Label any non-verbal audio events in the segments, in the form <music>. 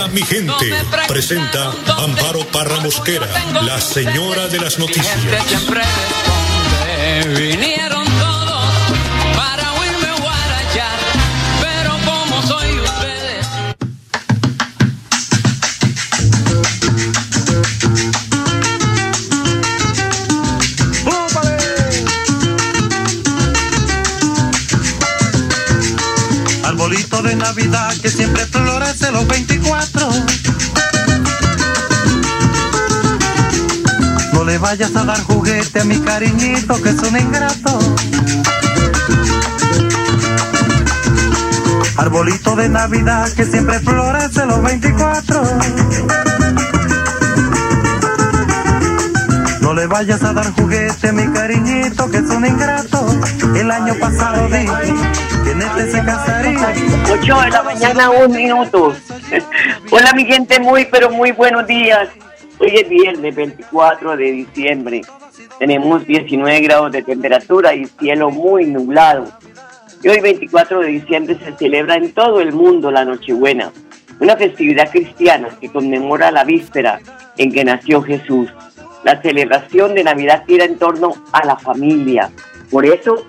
Hola mi gente, presenta Amparo Parra Mosquera, la señora de las noticias. Vinieron todos para oírme guarachar. Pero como soy ustedes. Arbolito de Navidad que siempre florece los 24. Le vayas a dar juguete a mi cariñito que es un ingrato. Arbolito de Navidad que siempre florece los 24. No le vayas a dar juguete a mi cariñito que es un ingrato. El año pasado dije que en este se casaría. 8 de la mañana, un minuto. <laughs> Hola mi gente, muy pero muy buenos días. Hoy es viernes 24 de diciembre. Tenemos 19 grados de temperatura y cielo muy nublado. Y hoy 24 de diciembre se celebra en todo el mundo la Nochebuena, una festividad cristiana que conmemora la víspera en que nació Jesús. La celebración de Navidad gira en torno a la familia. Por eso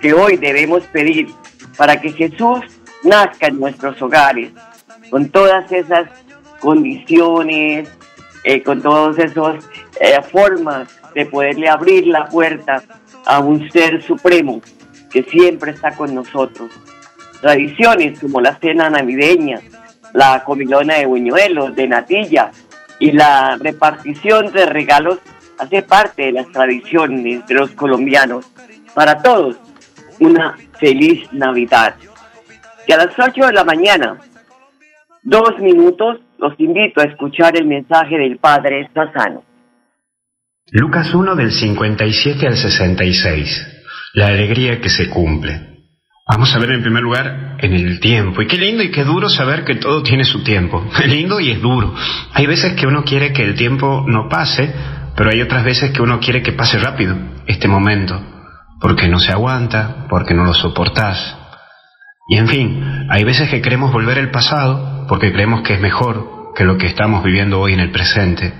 que hoy debemos pedir para que Jesús nazca en nuestros hogares, con todas esas condiciones, eh, con todas esas eh, formas de poderle abrir la puerta a un ser supremo que siempre está con nosotros. Tradiciones como la cena navideña, la comilona de buñuelos, de natilla y la repartición de regalos hace parte de las tradiciones de los colombianos. Para todos, una feliz Navidad. Y a las 8 de la mañana, dos minutos, los invito a escuchar el mensaje del Padre Sassano. Lucas 1 del 57 al 66. La alegría que se cumple. Vamos a ver en primer lugar en el tiempo. Y qué lindo y qué duro saber que todo tiene su tiempo. <laughs> Es lindo y es duro. Hay veces que uno quiere que el tiempo no pase, pero hay otras veces que uno quiere que pase rápido este momento. Porque no se aguanta, porque no lo soportás. Y en fin, hay veces que queremos volver al pasado porque creemos que es mejor que lo que estamos viviendo hoy en el presente.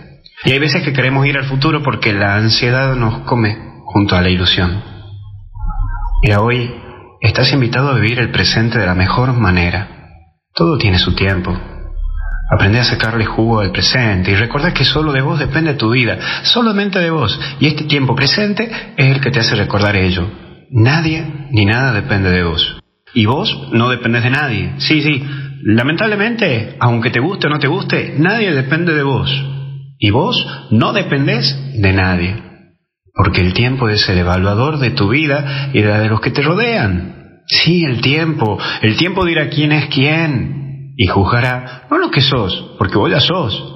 Y hay veces que queremos ir al futuro porque la ansiedad nos come junto a la ilusión. Mira, hoy estás invitado a vivir el presente de la mejor manera. Todo tiene su tiempo. Aprende a sacarle jugo al presente y recuerda que solo de vos depende tu vida, solamente de vos. Y este tiempo presente es el que te hace recordar ello. Nadie ni nada depende de vos. Y vos no dependes de nadie. Sí, sí. Lamentablemente, aunque te guste o no te guste, nadie depende de vos. Y vos no dependés de nadie. Porque el tiempo es el evaluador de tu vida y de de los que te rodean. Sí, el tiempo. El tiempo dirá quién es quién. Y juzgará no lo que sos, porque vos ya sos.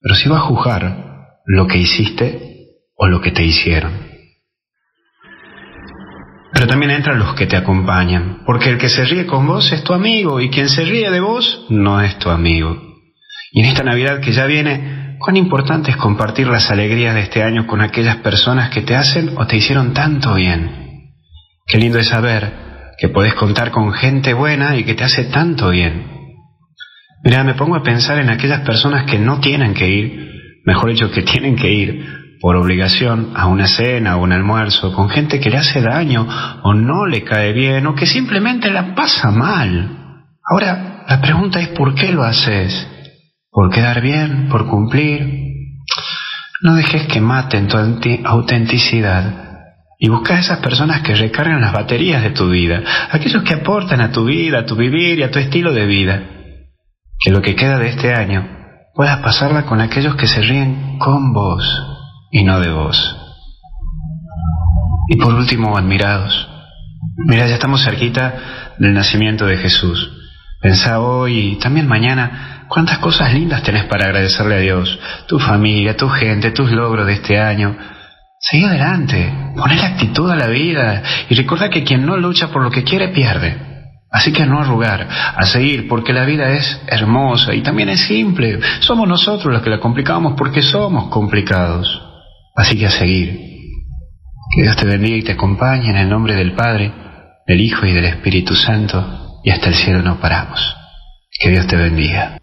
Pero sí va a juzgar lo que hiciste o lo que te hicieron. Pero también entran los que te acompañan, porque el que se ríe con vos es tu amigo y quien se ríe de vos no es tu amigo. Y en esta Navidad que ya viene, cuán importante es compartir las alegrías de este año con aquellas personas que te hacen o te hicieron tanto bien. Qué lindo es saber que podés contar con gente buena y que te hace tanto bien. Mira, me pongo a pensar en aquellas personas que no tienen que ir, mejor dicho, que tienen que ir por obligación a una cena o un almuerzo con gente que le hace daño o no le cae bien o que simplemente la pasa mal. Ahora, la pregunta es ¿por qué lo haces? ¿Por quedar bien? ¿Por cumplir? No dejes que maten tu autenticidad y busca a esas personas que recargan las baterías de tu vida, aquellos que aportan a tu vida, a tu vivir y a tu estilo de vida. Que lo que queda de este año puedas pasarla con aquellos que se ríen con vos y no de vos. Y por último, admirados, mira, ya estamos cerquita del nacimiento de Jesús. Pensá hoy y también mañana cuántas cosas lindas tenés para agradecerle a Dios, tu familia, tu gente, tus logros de este año. Seguí adelante, la actitud a la vida y recuerda que quien no lucha por lo que quiere pierde. Así que no arrugar, a seguir, porque la vida es hermosa y también es simple. Somos nosotros los que la complicamos porque somos complicados. Así que a seguir. Que Dios te bendiga y te acompañe en el nombre del Padre, del Hijo y del Espíritu Santo y hasta el cielo no paramos. Que Dios te bendiga.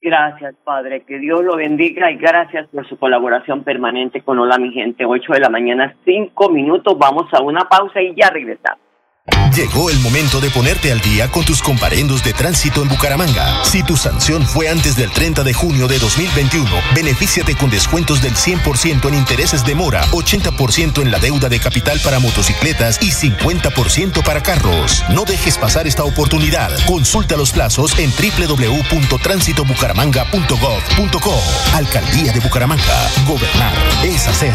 Gracias, Padre. Que Dios lo bendiga y gracias por su colaboración permanente con Hola, mi gente. 8 de la mañana, 5 minutos. Vamos a una pausa y ya regresamos. Llegó el momento de ponerte al día con tus comparendos de tránsito en Bucaramanga. Si tu sanción fue antes del 30 de junio de 2021, benefíciate con descuentos del 100% en intereses de mora, 80% en la deuda de capital para motocicletas y 50% para carros. No dejes pasar esta oportunidad. Consulta los plazos en www.tránsitobucaramanga.gov.co. Alcaldía de Bucaramanga. Gobernar es hacer.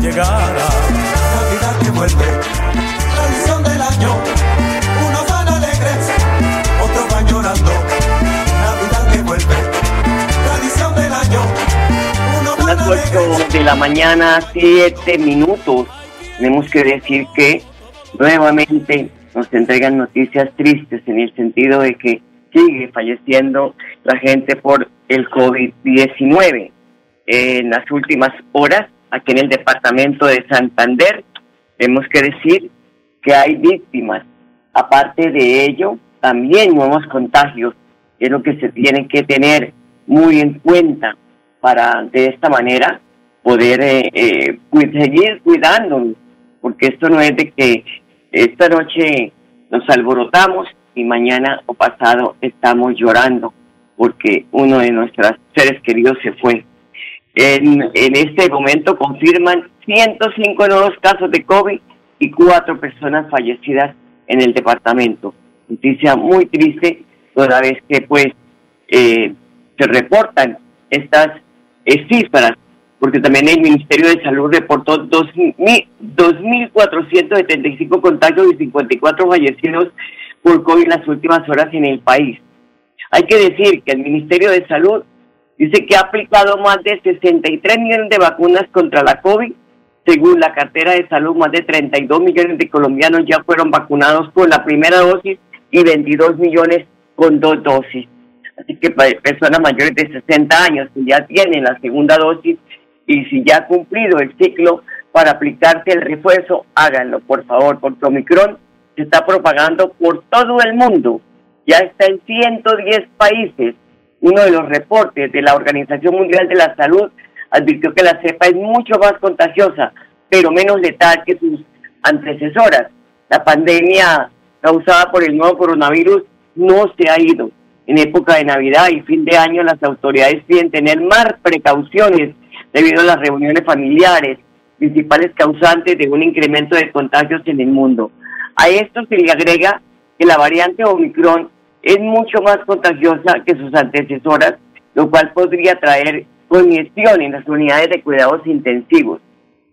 llegara. Navidad que vuelve, tradición del año. Unos van alegres, otros van llorando. Navidad que vuelve las 8 de la mañana, 7 minutos. Tenemos que decir que nuevamente nos entregan noticias tristes en el sentido de que sigue falleciendo la gente por el COVID-19. En las últimas horas, aquí en el departamento de Santander, tenemos que decir que hay víctimas. Aparte de ello, también nuevos contagios, es lo que se tiene que tener muy en cuenta para de esta manera poder eh, eh, seguir cuidándonos, porque esto no es de que esta noche nos alborotamos y mañana o pasado estamos llorando porque uno de nuestros seres queridos se fue. En, en este momento confirman 105 nuevos casos de COVID y cuatro personas fallecidas en el departamento. Noticia muy triste toda vez que pues eh, se reportan estas cifras, porque también el Ministerio de Salud reportó 2.475 contagios y 54 fallecidos por COVID en las últimas horas en el país. Hay que decir que el Ministerio de Salud dice que ha aplicado más de 63 millones de vacunas contra la COVID. Según la cartera de salud, más de 32 millones de colombianos ya fueron vacunados con la primera dosis y 22 millones con dos dosis. Así que para personas mayores de 60 años que ya tienen la segunda dosis y si ya ha cumplido el ciclo para aplicarse el refuerzo, háganlo, por favor, porque Omicron se está propagando por todo el mundo. Ya está en 110 países. Uno de los reportes de la Organización Mundial de la Salud advirtió que la cepa es mucho más contagiosa, pero menos letal que sus antecesoras. La pandemia causada por el nuevo coronavirus no se ha ido en época de Navidad y fin de año las autoridades piden tener más precauciones debido a las reuniones familiares, principales causantes de un incremento de contagios en el mundo. A esto se le agrega que la variante Omicron es mucho más contagiosa que sus antecesoras, lo cual podría traer congestión en las unidades de cuidados intensivos.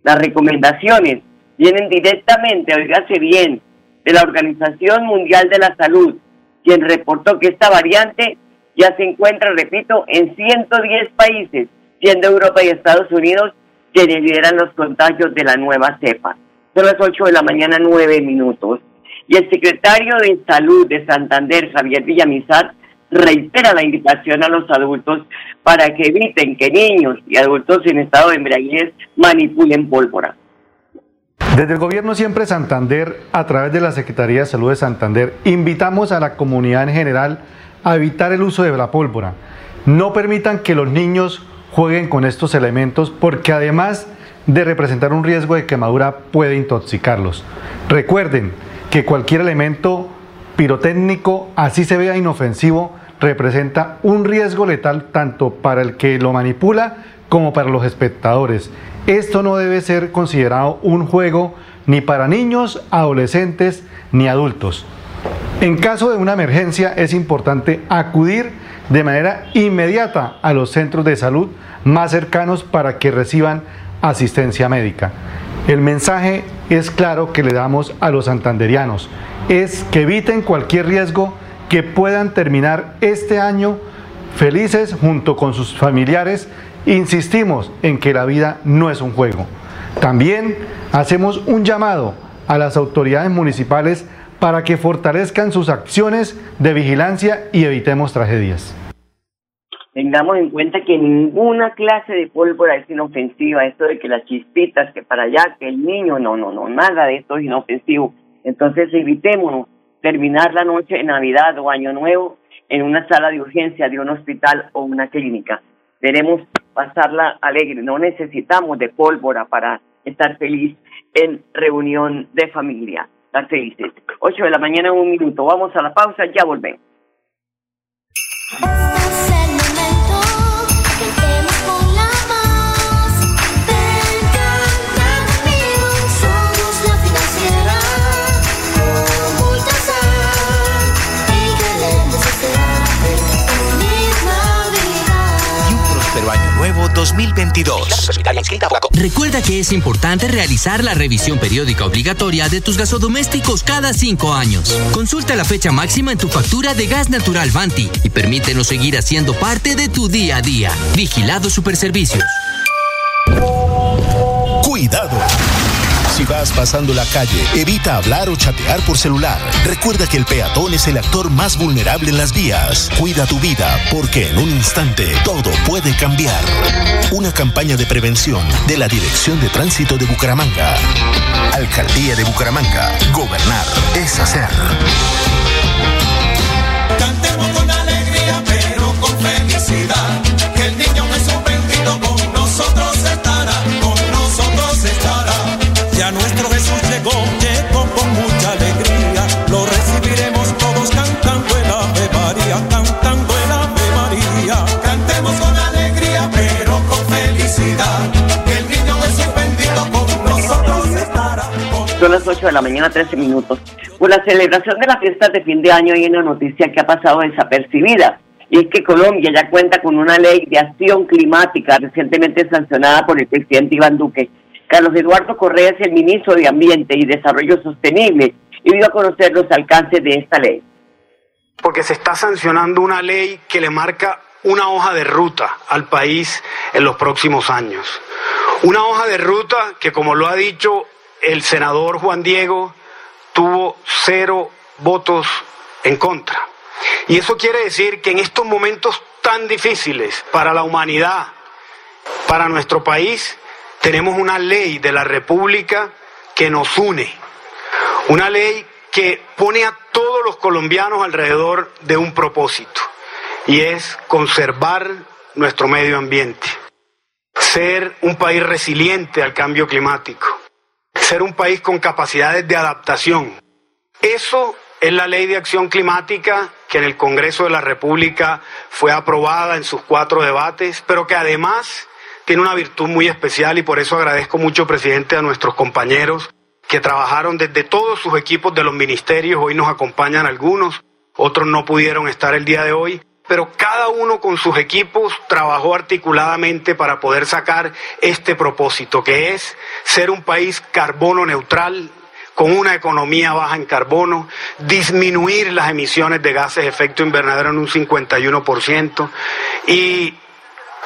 Las recomendaciones vienen directamente, oígase bien, de la Organización Mundial de la Salud, quien reportó que esta variante ya se encuentra, repito, en 110 países, siendo Europa y Estados Unidos quienes lideran los contagios de la nueva cepa. Son las 8 de la mañana, 9 minutos. Y el secretario de Salud de Santander, Javier Villamizar, reitera la invitación a los adultos para que eviten que niños y adultos en estado de embriaguez manipulen pólvora. Desde el gobierno siempre Santander, a través de la Secretaría de Salud de Santander, invitamos a la comunidad en general a evitar el uso de la pólvora. No permitan que los niños jueguen con estos elementos porque además de representar un riesgo de quemadura puede intoxicarlos. Recuerden que cualquier elemento pirotécnico, así se vea inofensivo, representa un riesgo letal tanto para el que lo manipula como para los espectadores. Esto no debe ser considerado un juego ni para niños, adolescentes ni adultos. En caso de una emergencia es importante acudir de manera inmediata a los centros de salud más cercanos para que reciban asistencia médica. El mensaje es claro que le damos a los santanderianos, es que eviten cualquier riesgo que puedan terminar este año felices junto con sus familiares. Insistimos en que la vida no es un juego. También hacemos un llamado a las autoridades municipales para que fortalezcan sus acciones de vigilancia y evitemos tragedias. Tengamos en cuenta que ninguna clase de pólvora es inofensiva. Esto de que las chispitas, que para allá, que el niño, no, no, no, nada de esto es inofensivo. Entonces evitémonos terminar la noche de Navidad o Año Nuevo en una sala de urgencia de un hospital o una clínica. Queremos pasarla alegre, no necesitamos de pólvora para estar feliz en reunión de familia. Estar felices. 8 de la mañana, un minuto. Vamos a la pausa, ya volvemos. 2022. Recuerda que es importante realizar la revisión periódica obligatoria de tus gasodomésticos cada cinco años. Consulta la fecha máxima en tu factura de gas natural Vanti y permítenos seguir haciendo parte de tu día a día. Vigilado Superservicios. Cuidado. Si vas pasando la calle, evita hablar o chatear por celular. Recuerda que el peatón es el actor más vulnerable en las vías. Cuida tu vida, porque en un instante todo puede cambiar. Una campaña de prevención de la Dirección de Tránsito de Bucaramanga. Alcaldía de Bucaramanga. Gobernar es hacer. 8 de la mañana, 13 minutos. Por la celebración de las fiestas de fin de año hay una noticia que ha pasado desapercibida. Y es que Colombia ya cuenta con una ley de acción climática recientemente sancionada por el presidente Iván Duque. Carlos Eduardo Correa es el ministro de Ambiente y Desarrollo Sostenible y dio a conocer los alcances de esta ley. porque se está sancionando una ley que le marca una hoja de ruta al país en los próximos años. Una hoja de ruta que, como lo ha dicho el senador Juan Diego, tuvo cero votos en contra. Y eso quiere decir que en estos momentos tan difíciles para la humanidad, para nuestro país, tenemos una ley de la República que nos une. Una ley que pone a todos los colombianos alrededor de un propósito y es conservar nuestro medio ambiente, ser un país resiliente al cambio climático, ser un país con capacidades de adaptación. Eso es la ley de acción climática que en el Congreso de la República fue aprobada en sus cuatro debates, pero que además tiene una virtud muy especial y por eso agradezco mucho, presidente, a nuestros compañeros que trabajaron desde todos sus equipos de los ministerios. Hoy nos acompañan algunos, otros no pudieron estar el día de hoy, pero cada uno con sus equipos trabajó articuladamente para poder sacar este propósito, que es ser un país carbono neutral, con una economía baja en carbono, disminuir las emisiones de gases de efecto invernadero en un 51%. Y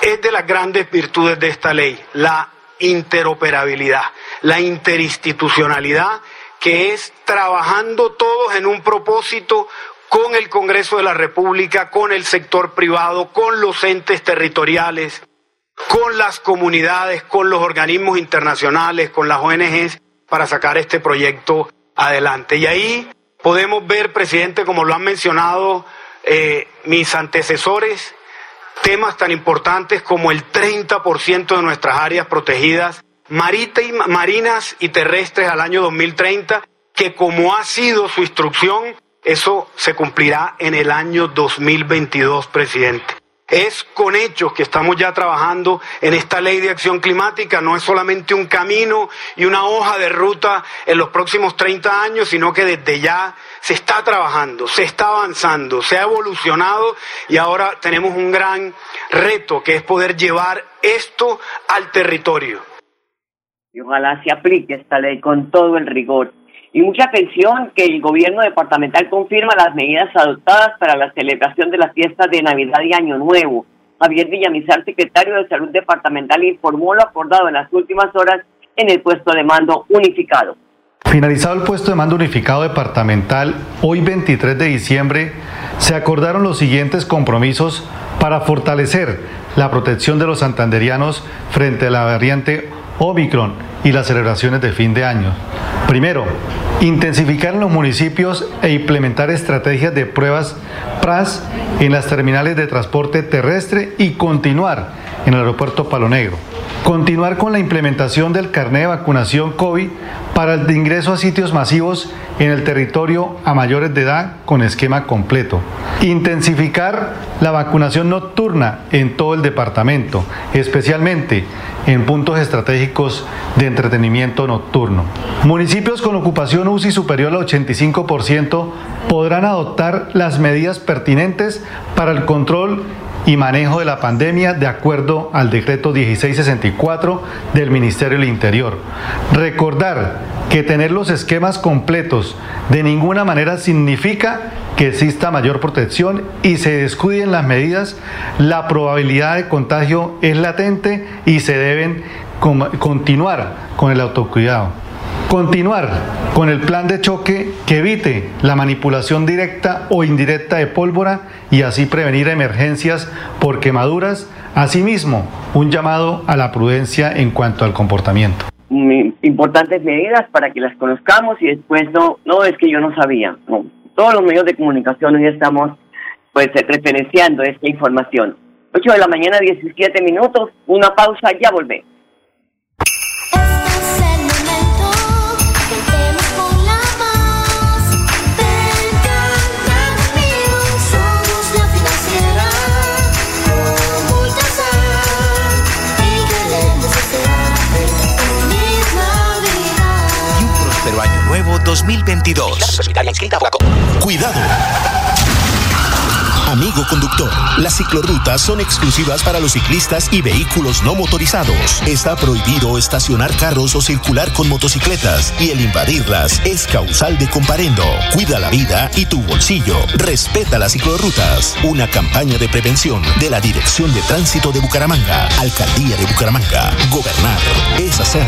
es de las grandes virtudes de esta ley, la interoperabilidad, la interinstitucionalidad, que es trabajando todos en un propósito con el Congreso de la República, con el sector privado, con los entes territoriales, con las comunidades, con los organismos internacionales, con las ONGs, para sacar este proyecto adelante. Y ahí podemos ver, presidente, como lo han mencionado eh, mis antecesores, temas tan importantes como el 30% de nuestras áreas protegidas marinas y terrestres al año 2030, que como ha sido su instrucción, eso se cumplirá en el año 2022, presidente. Es con hechos que estamos ya trabajando en esta ley de acción climática. No es solamente un camino y una hoja de ruta en los próximos 30 años, sino que desde ya se está trabajando, se está avanzando, se ha evolucionado y ahora tenemos un gran reto que es poder llevar esto al territorio. Y ojalá se aplique esta ley con todo el rigor y mucha atención que el gobierno departamental confirma las medidas adoptadas para la celebración de las fiestas de Navidad y Año Nuevo. Javier Villamizar, secretario de Salud Departamental, informó lo acordado en las últimas horas en el puesto de mando unificado. Finalizado el puesto de mando unificado departamental, hoy 23 de diciembre, se acordaron los siguientes compromisos para fortalecer la protección de los santanderianos frente a la variante Omicron y las celebraciones de fin de año. Primero, intensificar en los municipios e implementar estrategias de pruebas PRAS en las terminales de transporte terrestre y continuar en el aeropuerto Palo Negro. Continuar con la implementación del carnet de vacunación COVID para el ingreso a sitios masivos en el territorio a mayores de edad con esquema completo. Intensificar la vacunación nocturna en todo el departamento, especialmente en puntos estratégicos de entretenimiento nocturno. Municipios con ocupación UCI superior al 85% podrán adoptar las medidas pertinentes para el control y manejo de la pandemia de acuerdo al decreto 1664 del Ministerio del Interior. Recordar que tener los esquemas completos de ninguna manera significa que exista mayor protección y se descuiden las medidas, la probabilidad de contagio es latente y se deben continuar con el autocuidado. Continuar con el plan de choque que evite la manipulación directa o indirecta de pólvora y así prevenir emergencias por quemaduras. Asimismo, un llamado a la prudencia en cuanto al comportamiento. Importantes medidas para que las conozcamos y después no, no es que yo no sabía. No todos los medios de comunicación hoy estamos pues referenciando esta información. 8 de la mañana, 17 minutos, una pausa, ya volvemos. Nuevo 2022. Cuidado. Amigo conductor, las ciclorrutas son exclusivas para los ciclistas y vehículos no motorizados. Está prohibido estacionar carros o circular con motocicletas y el invadirlas es causal de comparendo. Cuida la vida y tu bolsillo. Respeta las ciclorrutas. Una campaña de prevención de la Dirección de Tránsito de Bucaramanga, Alcaldía de Bucaramanga. Gobernar es hacer.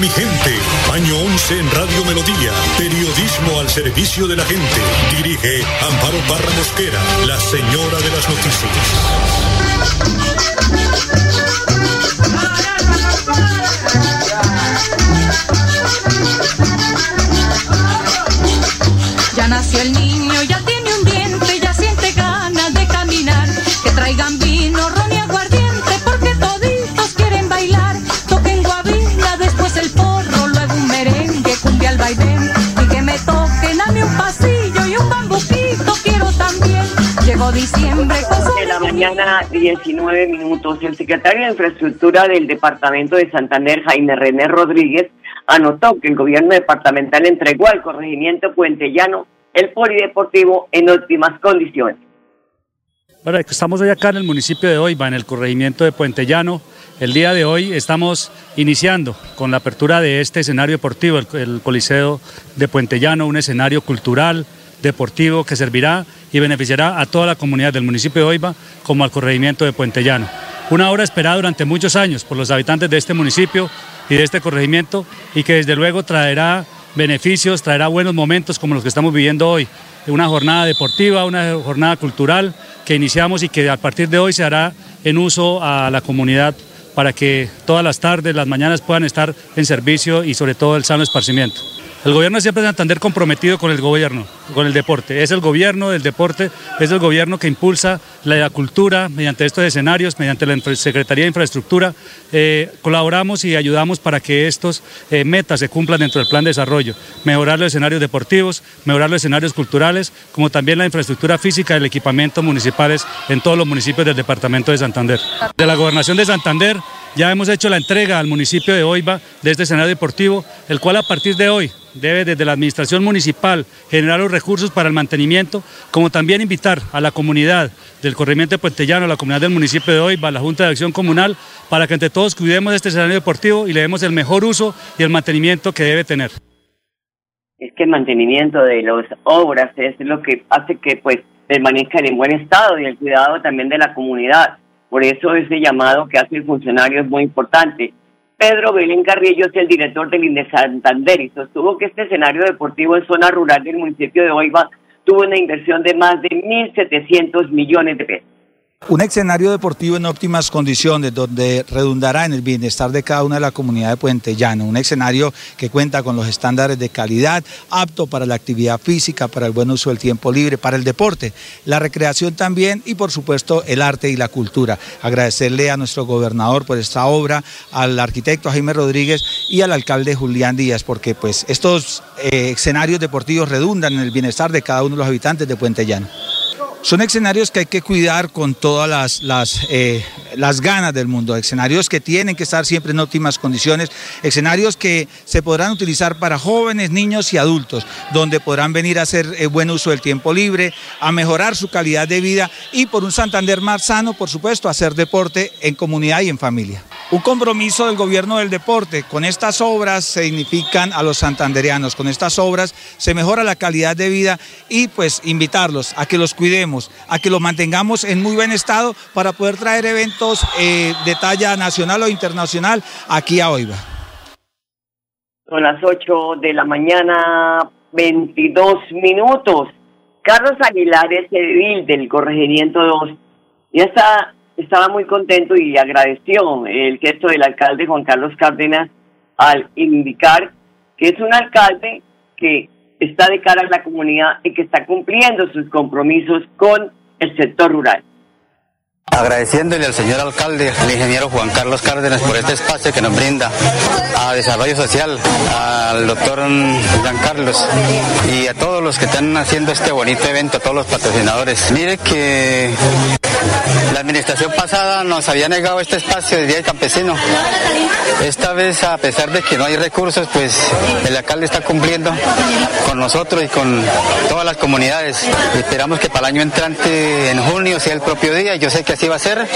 Mi gente. Año 11 en Radio Melodía. Periodismo al servicio de la gente. Dirige Amparo Parra Mosquera, la señora de las noticias. Llegó diciembre de la mañana, 19 minutos. El secretario de Infraestructura del Departamento de Santander, Jaime René Rodríguez, anotó que el gobierno departamental entregó al corregimiento Puente Llano el polideportivo en óptimas condiciones. Bueno, estamos hoy acá en el municipio de Oiva, en el corregimiento de Puente Llano. El día de hoy estamos iniciando con la apertura de este escenario deportivo, el, el Coliseo de Puente Llano, un escenario cultural, deportivo que servirá y beneficiará a toda la comunidad del municipio de Oiva como al corregimiento de Puente Llano. Una obra esperada durante muchos años por los habitantes de este municipio y de este corregimiento y que desde luego traerá beneficios, traerá buenos momentos como los que estamos viviendo hoy. Una jornada deportiva, una jornada cultural que iniciamos y que a partir de hoy se hará en uso a la comunidad para que todas las tardes, las mañanas puedan estar en servicio y sobre todo el sano esparcimiento. El gobierno siempre de Santander comprometido con el gobierno, con el deporte. Es el gobierno del deporte, es el gobierno que impulsa la cultura mediante estos escenarios, mediante la Secretaría de Infraestructura. Eh, colaboramos y ayudamos para que estos eh, metas se cumplan dentro del plan de desarrollo. Mejorar los escenarios deportivos, mejorar los escenarios culturales, como también la infraestructura física y el equipamiento municipales en todos los municipios del departamento de Santander. De la gobernación de Santander ya hemos hecho la entrega al municipio de Oiva de este escenario deportivo, el cual a partir de hoy debe desde la administración municipal generar los recursos para el mantenimiento, como también invitar a la comunidad del corregimiento de Puentellano, a la comunidad del municipio de Oiva, a la Junta de Acción Comunal, para que entre todos cuidemos este escenario deportivo y le demos el mejor uso y el mantenimiento que debe tener. Es que el mantenimiento de las obras es lo que hace que pues permanezcan en buen estado y el cuidado también de la comunidad. Por eso ese llamado que hace el funcionario es muy importante. Pedro Belén Carrillo es el director del INDE Santander y sostuvo que este escenario deportivo en zona rural del municipio de Oiva tuvo una inversión de más de 1.700 millones de pesos. Un escenario deportivo en óptimas condiciones donde redundará en el bienestar de cada una de la comunidad de Puente Llano. Un escenario que cuenta con los estándares de calidad, apto para la actividad física, para el buen uso del tiempo libre, para el deporte, la recreación también y por supuesto el arte y la cultura. Agradecerle a nuestro gobernador por esta obra, al arquitecto Jaime Rodríguez y al alcalde Julián Díaz, porque pues estos eh, escenarios deportivos redundan en el bienestar de cada uno de los habitantes de Puente Llano. Son escenarios que hay que cuidar con todas las, eh, las, ganas del mundo, escenarios que tienen que estar siempre en óptimas condiciones, escenarios que se podrán utilizar para jóvenes, niños y adultos, donde podrán venir a hacer eh, buen uso del tiempo libre, a mejorar su calidad de vida y por un Santander más sano, por supuesto, hacer deporte en comunidad y en familia. Un compromiso del gobierno del deporte. Con estas obras significan a los santanderianos, con estas obras se mejora la calidad de vida y pues invitarlos a que los cuidemos, a que los mantengamos en muy buen estado para poder traer eventos eh, de talla nacional o internacional aquí a Oiva. Son las 8 de la mañana, 22 minutos. Carlos Aguilar es edil del corregimiento 2. Ya está estaba muy contento y agradeció el gesto del alcalde Juan Carlos Cárdenas al indicar que es un alcalde que está de cara a la comunidad y que está cumpliendo sus compromisos con el sector rural. Agradeciéndole al señor alcalde, al ingeniero Juan Carlos Cárdenas por este espacio que nos brinda a Desarrollo Social, al doctor Juan Carlos y a todos los que están haciendo este bonito evento, a todos los patrocinadores. Mire que la administración pasada nos había negado este espacio de Día del Campesino. Esta vez, a pesar de que no hay recursos, pues el alcalde está cumpliendo con nosotros y con todas las comunidades. Esperamos que para el año entrante, en junio, sea el propio día. Yo sé que así va a ser.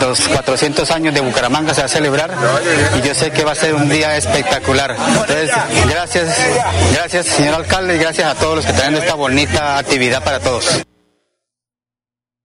Los 400 años de Bucaramanga se va a celebrar y yo sé que va a ser un día espectacular. Entonces, gracias, gracias señor alcalde y gracias a todos los que traen esta bonita actividad para todos.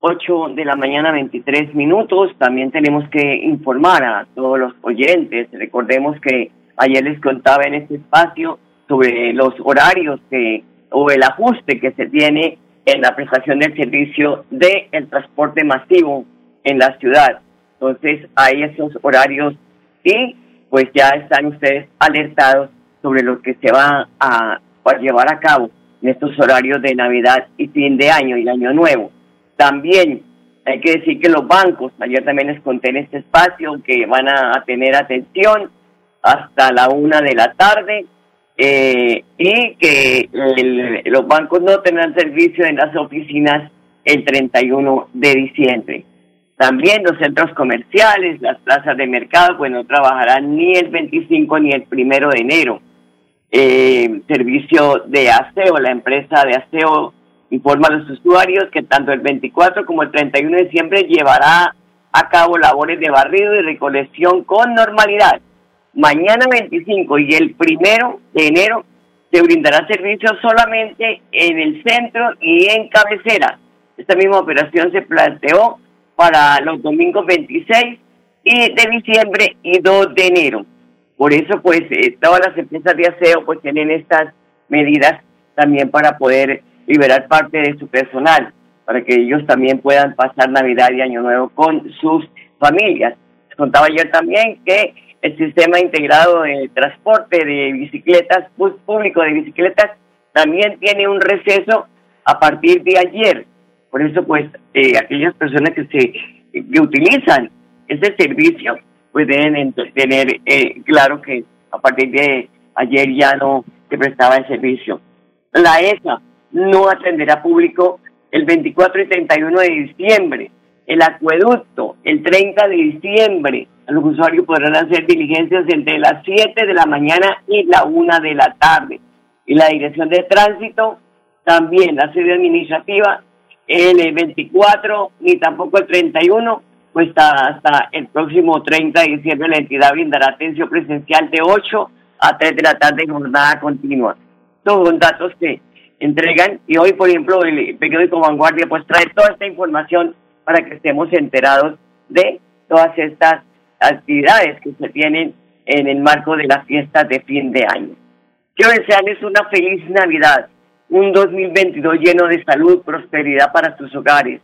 8 de la mañana 23 minutos. También tenemos que informar a todos los oyentes. Recordemos que ayer les contaba en este espacio sobre los horarios que o el ajuste que se tiene en la prestación del servicio del el transporte masivo en la ciudad. Entonces, hay esos horarios y pues ya están ustedes alertados sobre lo que se va a llevar a cabo en estos horarios de Navidad y fin de año y año nuevo. También hay que decir que los bancos, ayer también les conté en este espacio que van a tener atención hasta la una de la tarde eh, y que los bancos no tendrán servicio en las oficinas el 31 de diciembre. También los centros comerciales, las plazas de mercado, pues no trabajarán ni el 25 ni el primero de enero. eh, servicio de aseo, la empresa de aseo informa a los usuarios que tanto el 24 como el 31 de diciembre llevará a cabo labores de barrido y recolección con normalidad. Mañana 25 y el primero de enero se brindará servicio solamente en el centro y en cabecera. Esta misma operación se planteó para los domingos 26 y de diciembre y 2 de enero. Por eso, pues, eh, todas las empresas de aseo pues tienen estas medidas también para poder liberar parte de su personal, para que ellos también puedan pasar Navidad y Año Nuevo con sus familias. Contaba ayer también que el sistema integrado de transporte de bicicletas, bus público de bicicletas, también tiene un receso a partir de ayer. Por eso, pues, eh, aquellas personas que se que utilizan ese servicio pues deben tener eh, claro que a partir de ayer ya no se prestaba el servicio. La ESA no atenderá público el 24 y 31 de diciembre. El acueducto el 30 de diciembre. Los usuarios podrán hacer diligencias entre las 7 de la mañana y la 1 de la tarde. Y la dirección de tránsito también, la sede administrativa, el 24 ni tampoco el 31 pues hasta el próximo 30 de diciembre la entidad brindará atención presencial de 8 a 3 de la tarde en jornada continua. Son datos que entregan y hoy, por ejemplo, el periódico Vanguardia pues trae toda esta información para que estemos enterados de todas estas actividades que se tienen en el marco de las fiestas de fin de año. Quiero desearles una feliz Navidad, un 2022 lleno de salud, prosperidad para sus hogares.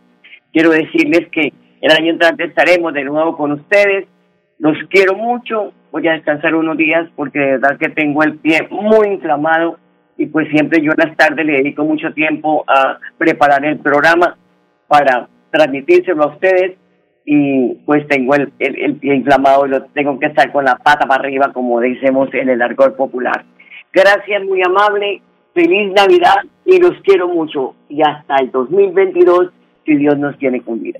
Quiero decirles que el año entrante estaremos de nuevo con ustedes. Los quiero mucho. Voy a descansar unos días porque de verdad que tengo el pie muy inflamado y pues siempre yo en las tardes le dedico mucho tiempo a preparar el programa para transmitírselo a ustedes y pues tengo el, el, pie inflamado y lo tengo que estar con la pata para arriba como decimos en el argot popular. Gracias, muy amable, feliz Navidad y los quiero mucho y hasta el 2022 si Dios nos tiene con vida.